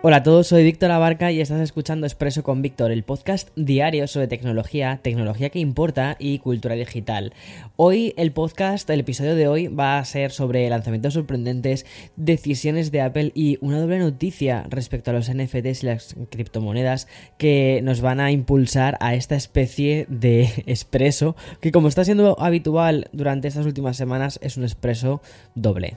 Hola a todos, soy Víctor Abarca y estás escuchando Expreso con Víctor, el podcast diario sobre tecnología, tecnología que importa y cultura digital. Hoy el podcast, el episodio de hoy va a ser sobre lanzamientos sorprendentes, decisiones de Apple y una doble noticia respecto a los NFTs y las criptomonedas que nos van a impulsar a esta especie de expreso que como está siendo habitual durante estas últimas semanas es un expreso doble.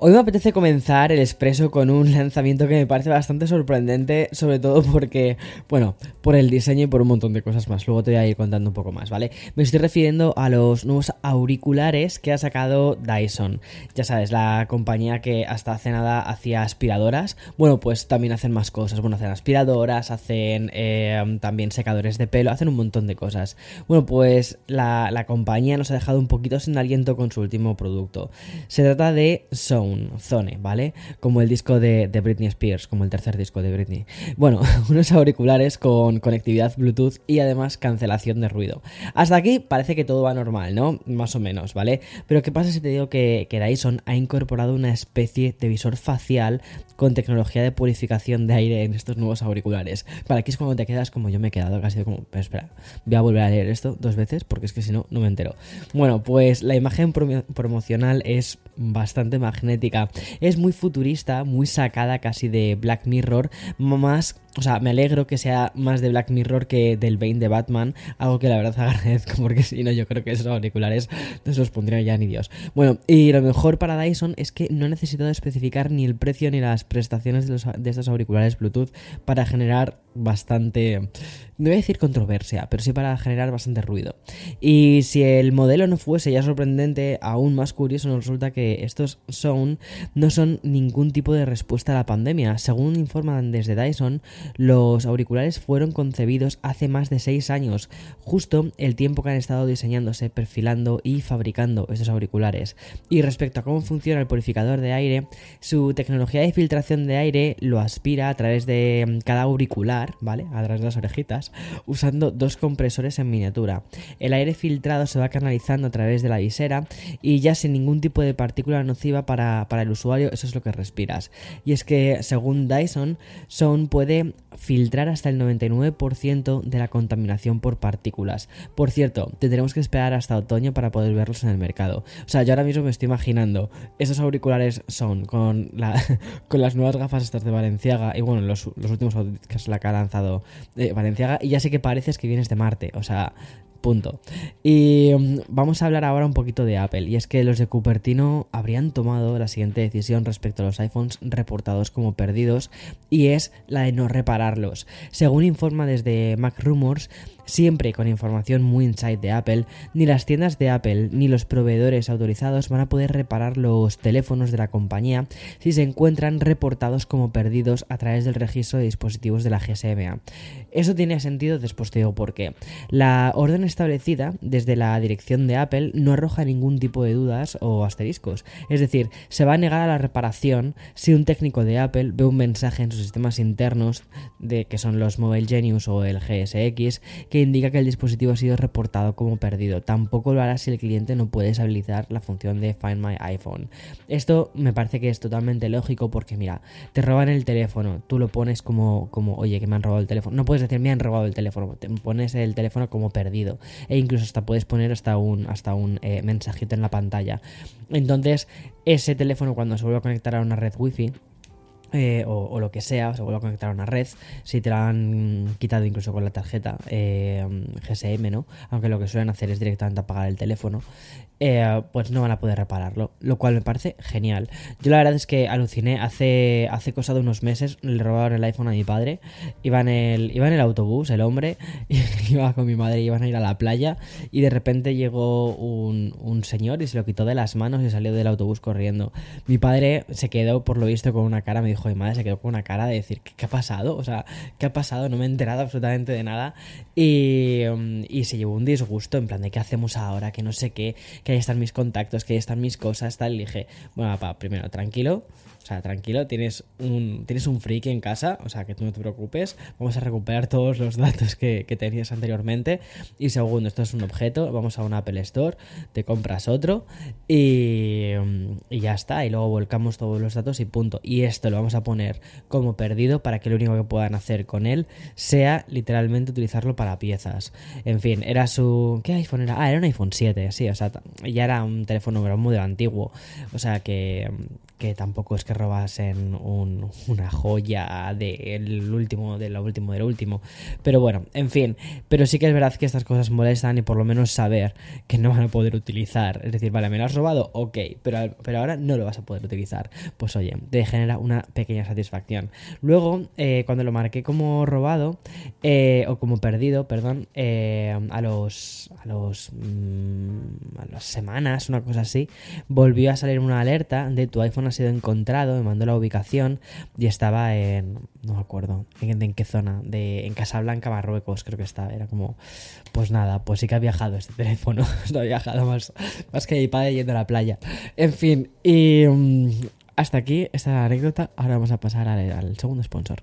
Hoy me apetece comenzar el expreso con un lanzamiento que me parece bastante sorprendente, sobre todo porque, bueno, por el diseño y por un montón de cosas más. Luego te voy a ir contando un poco más, ¿vale? Me estoy refiriendo a los nuevos auriculares que ha sacado Dyson. Ya sabes, la compañía que hasta hace nada hacía aspiradoras. Bueno, pues también hacen más cosas. Bueno, hacen aspiradoras, hacen eh, también secadores de pelo, hacen un montón de cosas. Bueno, pues la, la compañía nos ha dejado un poquito sin aliento con su último producto. Se trata de Sound. Zone, ¿vale? Como el disco de, Britney Spears, como el tercer disco de Britney. Bueno, unos auriculares con conectividad Bluetooth y además cancelación de ruido. Hasta aquí parece que todo va normal, ¿no? Más o menos, ¿vale? Pero ¿qué pasa si te digo que, que Dyson ha incorporado una especie de visor facial con tecnología de purificación de aire en estos nuevos auriculares? Para aquí es cuando te quedas como yo me he quedado, casi como, pero espera, voy a volver a leer esto dos veces porque es que si no, no me entero. Bueno, pues la imagen promocional es bastante magnética. Es muy futurista, muy sacada casi de Black Mirror, más o sea, me alegro que sea más de Black Mirror que del Bane de Batman, algo que la verdad agradezco, porque si no, yo creo que esos auriculares no se los pondría ya ni Dios. Bueno, y lo mejor para Dyson es que no he necesitado especificar ni el precio ni las prestaciones de, de estos auriculares Bluetooth para generar bastante, no voy a decir controversia, pero sí para generar bastante ruido. Y si el modelo no fuese ya sorprendente, aún más curioso nos resulta que estos Sound no son ningún tipo de respuesta a la pandemia. Según informan desde Dyson, los auriculares fueron concebidos hace más de 6 años, justo el tiempo que han estado diseñándose, perfilando y fabricando estos auriculares. Y respecto a cómo funciona el purificador de aire, su tecnología de filtración de aire lo aspira a través de cada auricular, ¿vale? A través de las orejitas, usando dos compresores en miniatura. El aire filtrado se va canalizando a través de la visera y ya sin ningún tipo de partícula nociva para, para el usuario, eso es lo que respiras. Y es que, según Dyson, Sound puede filtrar hasta el 99% de la contaminación por partículas. Por cierto, tendremos que esperar hasta otoño para poder verlos en el mercado. O sea, yo ahora mismo me estoy imaginando, esos auriculares son con, la, con las nuevas gafas estas de Valenciaga y bueno, los, últimos que la que ha lanzado eh, Valenciaga y ya sé que pareces que vienes de Marte. O sea, Punto. Y mm, vamos a hablar ahora un poquito de Apple. Y es que los de Cupertino habrían tomado la siguiente decisión respecto a los iPhones reportados como perdidos. Y es la de no repararlos. Según informa desde Mac Rumors, siempre con información muy inside de Apple, ni las tiendas de Apple ni los proveedores autorizados van a poder reparar los teléfonos de la compañía si se encuentran reportados como perdidos a través del registro de dispositivos de la GSMA. Eso tiene sentido después te digo por qué. La orden establecida desde la dirección de Apple no arroja ningún tipo de dudas o asteriscos. Es decir, se va a negar a la reparación si un técnico de Apple ve un mensaje en sus sistemas internos de que son los Mobile Genius o el GSX que indica que el dispositivo ha sido reportado como perdido. Tampoco lo hará si el cliente no puede deshabilitar la función de Find My iPhone. Esto me parece que es totalmente lógico porque mira, te roban el teléfono, tú lo pones como, como oye, que me han robado el teléfono. No puedes decir me han robado el teléfono, te pones el teléfono como perdido. E incluso hasta puedes poner hasta un, hasta un eh, mensajito en la pantalla. Entonces, ese teléfono cuando se vuelve a conectar a una red wifi eh, o, lo que sea, se vuelve a conectar a una red, si te la han quitado incluso con la tarjeta eh, GSM, ¿no? Aunque lo que suelen hacer es directamente apagar el teléfono, eh, pues no van a poder repararlo, lo cual me parece genial. Yo la verdad es que aluciné, hace, hace cosa de unos meses le robaron el iPhone a mi padre, iba en el, iba el autobús, el hombre, iba con mi madre, iban a ir a la playa y de repente llegó un, un señor y se lo quitó de las manos y salió del autobús corriendo. Mi padre se quedó, por lo visto, con una cara, me dijo, hijo de madre se quedó con una cara de decir, ¿qué, ha pasado? O sea, ¿qué ha pasado? No me he enterado absolutamente de nada. Y, mm, y, se llevó un disgusto en plan de qué hacemos ahora, que no sé qué, que ahí están mis contactos, que ahí están mis cosas, tal. Y dije, bueno, papá, primero, tranquilo, sea, tranquilo, tienes un, tienes un freak en casa, o sea, que tú no te preocupes. Vamos a recuperar todos los datos que, tenías anteriormente. Y segundo, esto es un objeto, vamos a un Apple Store, te compras otro y, y ya está. Y luego volcamos todos los datos y punto. Y esto lo vamos a poner como perdido para que lo único que puedan hacer con él sea literalmente utilizarlo para piezas. En fin, era su... ¿Qué iPhone era? Ah, era un iPhone 7, sí, o sea, ya era un teléfono muy antiguo. O sea que que tampoco es que robasen un, una joya del último, de lo último, del último. Pero bueno, en fin. Pero sí que es verdad que estas cosas molestan y por lo menos saber que no van a poder utilizar. Es decir, vale, me lo has robado, ok, pero, pero ahora no lo vas a poder utilizar. Pues oye, te genera una pequeña satisfacción. Luego, eh, cuando lo marqué como robado, eh, o como perdido, perdón, eh, a los. a los. Mm, a las semanas, una cosa así, volvió a salir una alerta de tu iPhone ha sido encontrado, me mandó la ubicación y estaba en, no me acuerdo, en, qué zona, de, en Casablanca, Marruecos, creo que estaba. Era como, pues nada, pues sí que ha viajado este teléfono, no ha viajado más, más que mi padre yendo a la playa. En fin, y mm, hasta aquí esta anécdota, ahora vamos a pasar al segundo sponsor.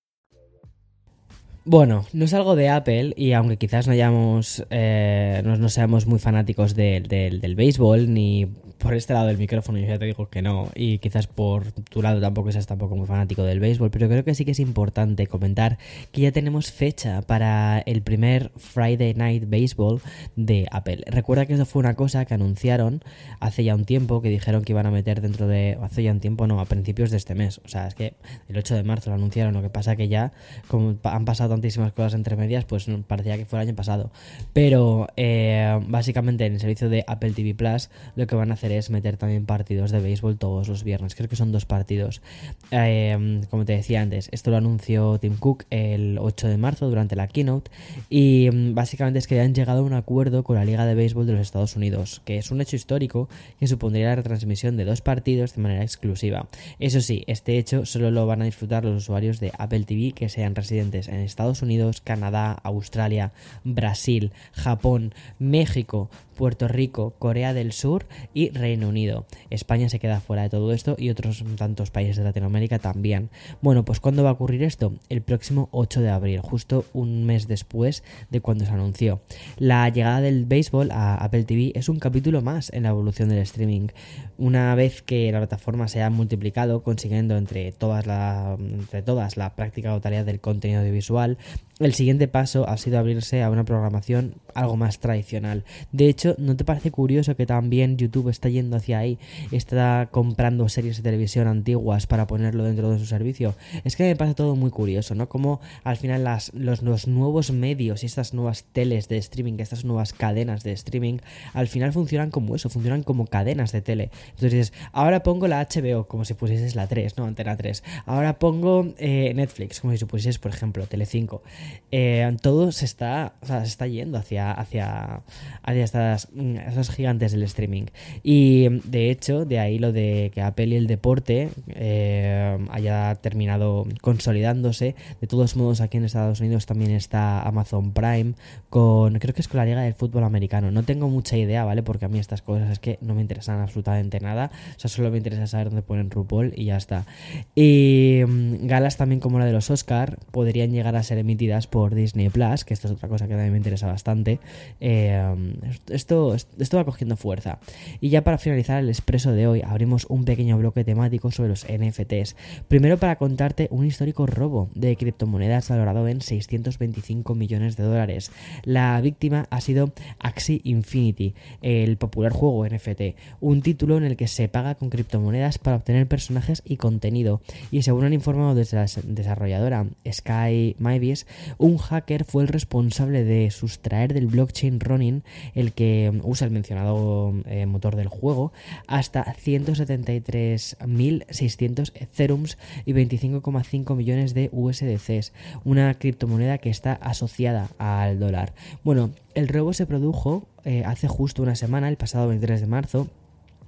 Bueno, no es algo de Apple y aunque quizás no hayamos, eh, no, seamos muy fanáticos del béisbol ni por este lado del micrófono yo ya te digo que no y quizás por tu lado tampoco seas tampoco muy fanático del béisbol, pero creo que sí que es importante comentar que ya tenemos fecha para el primer Friday Night Baseball de Apple. Recuerda que eso fue una cosa que anunciaron hace ya un tiempo, que dijeron que iban a meter dentro de, hace ya un tiempo, no, a principios de este mes, o sea, es que el 8 de marzo lo anunciaron, lo que pasa que ya como han pasado tantísimas cosas entre medias, pues parecía que fue el año pasado, pero eh, básicamente en el servicio de Apple TV Plus lo que van a hacer es meter también partidos de béisbol todos los viernes. Creo que son dos partidos. Em, como te decía antes, esto lo anunció Tim Cook el 8 de marzo durante la keynote. Y em, básicamente es que han llegado a un acuerdo con la Liga de Béisbol de los Estados Unidos, que es un hecho histórico que supondría la retransmisión de dos partidos de manera exclusiva. Eso sí, este hecho solo lo van a disfrutar los usuarios de Apple TV que sean residentes en Estados Unidos, Canadá, Australia, Brasil, Japón, México, Puerto Rico, Corea del Sur y Reino Unido. España se queda fuera de todo esto y otros tantos países de Latinoamérica también. Bueno, pues ¿cuándo va a ocurrir esto? El próximo 8 de abril, justo un mes después de cuando se anunció. La llegada del béisbol a Apple TV es un capítulo más en la evolución del streaming. Una vez que la plataforma se ha multiplicado, consiguiendo entre todas la, entre todas práctica totalidad del contenido audiovisual, el siguiente paso ha sido abrirse a una programación algo más tradicional. De hecho, ¿no te parece curioso que también YouTube está yendo hacia ahí? Está comprando series de televisión antiguas para ponerlo dentro de su servicio. Es que me parece todo muy curioso, ¿no? Como al final las, los, los nuevos medios y estas nuevas teles de streaming, estas nuevas cadenas de streaming, al final funcionan como eso, funcionan como cadenas de tele. Entonces dices, ahora pongo la HBO como si pusieses la 3, ¿no? Antena 3. Ahora pongo eh, Netflix como si supusieses, por ejemplo, Tele5. Eh, todo se está, se está yendo hacia, hacia, hacia estas, mm, gigantes del streaming. Y Y de hecho, de ahí lo de que Apple y el deporte eh, haya terminado consolidándose. De todos modos, aquí en Estados Unidos también está Amazon Prime con, creo que es con la Liga del Fútbol Americano. No tengo mucha idea, ¿vale? Porque a mí estas cosas es que no me interesan absolutamente nada. O sea, solo me interesa saber dónde ponen RuPaul y ya está. Y mm, galas también como la de los Oscar podrían llegar a ser emitidas por Disney Plus, que esto es otra cosa que también me interesa bastante. Eh, esto, esto va cogiendo fuerza. Y ya para finalizar el expreso de hoy, abrimos un pequeño bloque temático sobre los NFTs. Primero para contarte un histórico robo de criptomonedas valorado en 625 millones de dólares. La víctima ha sido Axie Infinity, el popular juego NFT, un título en el que se paga con criptomonedas para obtener personajes y contenido. Y según han informado desde la desarrolladora Sky Mavis, un hacker fue el responsable de sustraer del blockchain Ronin, el que usa el mencionado eh, motor del juego, hasta 173.600 Etherums y 25,5 millones de USDCs, una criptomoneda que está asociada al dólar. Bueno, el robo se produjo eh, hace justo una semana, el pasado 23 de marzo,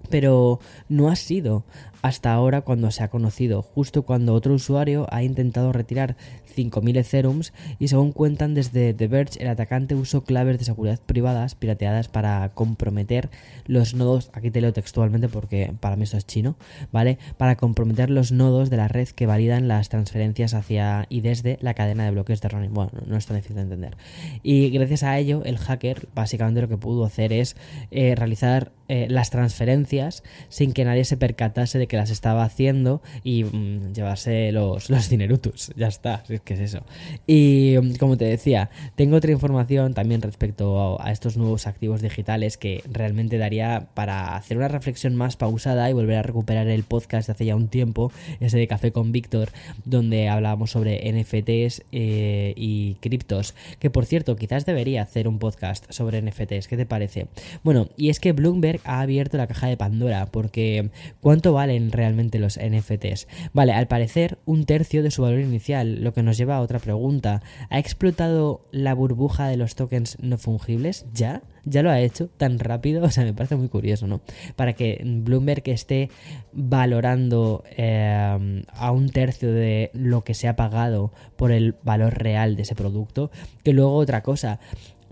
pero no ha sido hasta ahora cuando se ha conocido, justo cuando otro usuario ha intentado retirar 5.000 Etherums y según cuentan desde The Verge, el atacante usó claves de seguridad privadas pirateadas para comprometer los nodos, aquí te leo textualmente porque para mí eso es chino, ¿vale? Para comprometer los nodos de la red que validan las transferencias hacia y desde la cadena de bloques de Ronin. Bueno, no es tan difícil de entender. Y gracias a ello, el hacker básicamente lo que pudo hacer es eh, realizar eh, las transferencias sin que nadie se percatase de que las estaba haciendo y mm, llevarse los, los dinerutus. Ya está, es que es eso. Y mm, como te decía, tengo otra información también respecto a, estos nuevos activos digitales que realmente daría para hacer una reflexión más pausada y volver a recuperar el podcast de hace ya un tiempo, ese de Café con Víctor, donde hablábamos sobre NFTs eh, y criptos. Que por cierto, quizás debería hacer un podcast sobre NFTs. ¿Qué te parece? Bueno, y es que Bloomberg ha abierto la caja de Pandora porque ¿cuánto valen realmente los NFTs? Vale, al parecer un tercio de su valor inicial, lo que nos lleva a otra pregunta. ¿Ha explotado la burbuja de los tokens no fungibles ya? ya lo ha hecho tan rápido, o sea, me parece muy curioso, ¿no? Para que Bloomberg esté valorando eh, a un tercio de lo que se ha pagado por el valor real de ese producto, que luego otra cosa,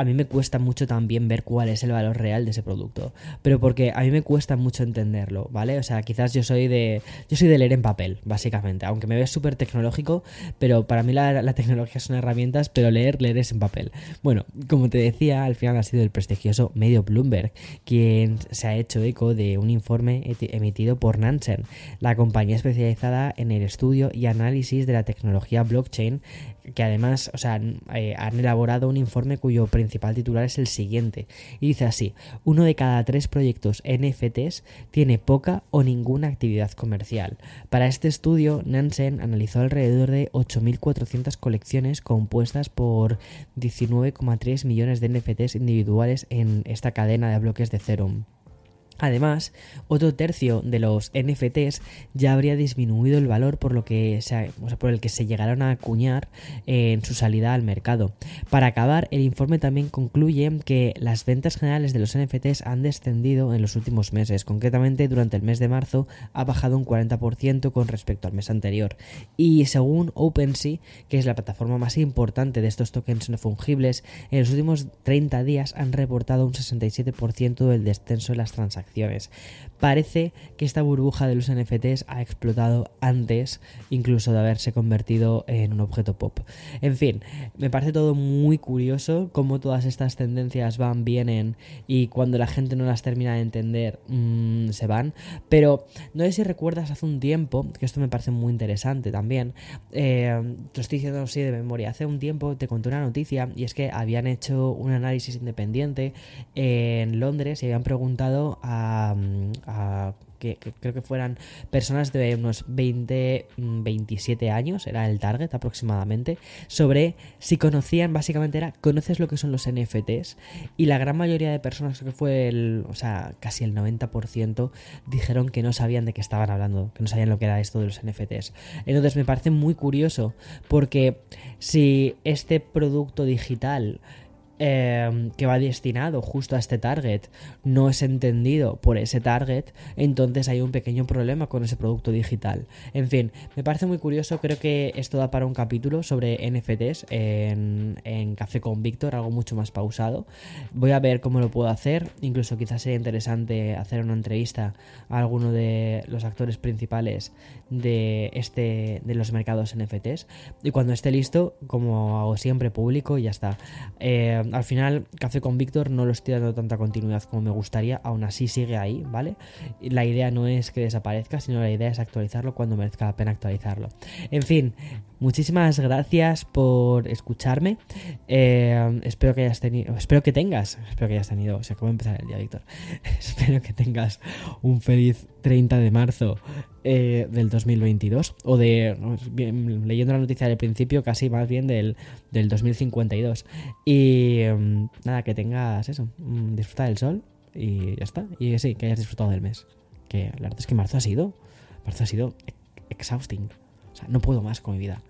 a mí me cuesta mucho también ver cuál es el valor real de ese producto. Pero porque a mí me cuesta mucho entenderlo, ¿vale? O sea, quizás yo soy de. Yo soy de leer en papel, básicamente. Aunque me ves súper tecnológico, pero para mí la, tecnología son herramientas, pero leer, leer es en papel. Bueno, como te decía, al final ha sido el prestigioso medio Bloomberg quien se ha hecho eco de un informe emitido por Nansen, la compañía especializada en el estudio y análisis de la tecnología blockchain que además, o sea, eh, han elaborado un informe cuyo principal titular es el siguiente. Y dice así, uno de cada tres proyectos NFTs tiene poca o ninguna actividad comercial. Para este estudio, Nansen analizó alrededor de 8.400 colecciones compuestas por 19,3 millones de NFTs individuales en esta cadena de bloques de Ethereum. Además, otro tercio de los NFTs ya habría disminuido el valor por, lo que por el que se llegaron a acuñar en su salida al mercado. Para acabar, el informe también concluye que las ventas generales de los NFTs han descendido en los últimos meses. Concretamente, durante el mes de marzo ha bajado un 40% con respecto al mes anterior. Y según OpenSea, que es la plataforma más importante de estos tokens no fungibles, en los últimos 30 días han reportado un 67% del descenso de las transacciones Parece que esta burbuja de los NFTs ha explotado antes incluso de haberse convertido en un objeto pop. En fin, me parece todo muy curioso cómo todas estas tendencias van, vienen y cuando la gente no las termina de entender mm, se van. Pero no sé si recuerdas hace un tiempo, que esto me parece muy interesante también, eh, te estoy diciendo así de memoria, hace un tiempo te conté una noticia y es que habían hecho un análisis independiente en Londres y habían preguntado a a, que, creo que fueran personas de unos 20, 27 mm, años, era el target aproximadamente, sobre si conocían, básicamente era, ¿conoces lo que son los NFTs? Y la gran mayoría de personas, que fue el, o sea, casi el 90%, dijeron que no sabían de qué estaban hablando, que no sabían lo que era esto de los NFTs. Entonces me parece muy curioso, porque si este producto digital eh, que va destinado justo a este target no es entendido por ese target, entonces hay un pequeño problema con ese producto digital. En fin, me parece muy curioso, creo que esto da para un capítulo sobre NFTs en, en Café con Víctor, algo mucho más pausado. Voy a ver cómo lo puedo hacer, incluso quizás sería interesante hacer una entrevista a alguno de los actores principales de este de los mercados NFTs y cuando esté listo, como hago siempre, público y ya está. Eh, al final, Café con Víctor no lo estoy dando tanta continuidad como me gustaría, aún así sigue ahí, ¿vale? La idea no es que desaparezca, sino la idea es actualizarlo cuando merezca la pena actualizarlo. En fin, muchísimas gracias por escucharme. Eh, espero que hayas tenido, espero que tengas, espero que hayas tenido, o sea, cómo empezar el día, Víctor. espero que tengas un feliz 30 de marzo eh, del 2022 o de leyendo la noticia del principio casi más bien del, del 2052 y um, nada que tengas eso um, disfruta del sol y ya está y sí que hayas disfrutado del mes que la verdad es que marzo ha sido marzo ha sido exhausting o sea no puedo más con mi vida.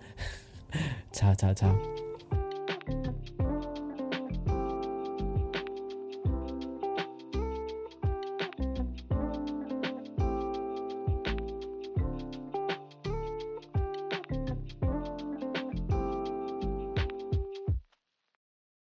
Chao chao chao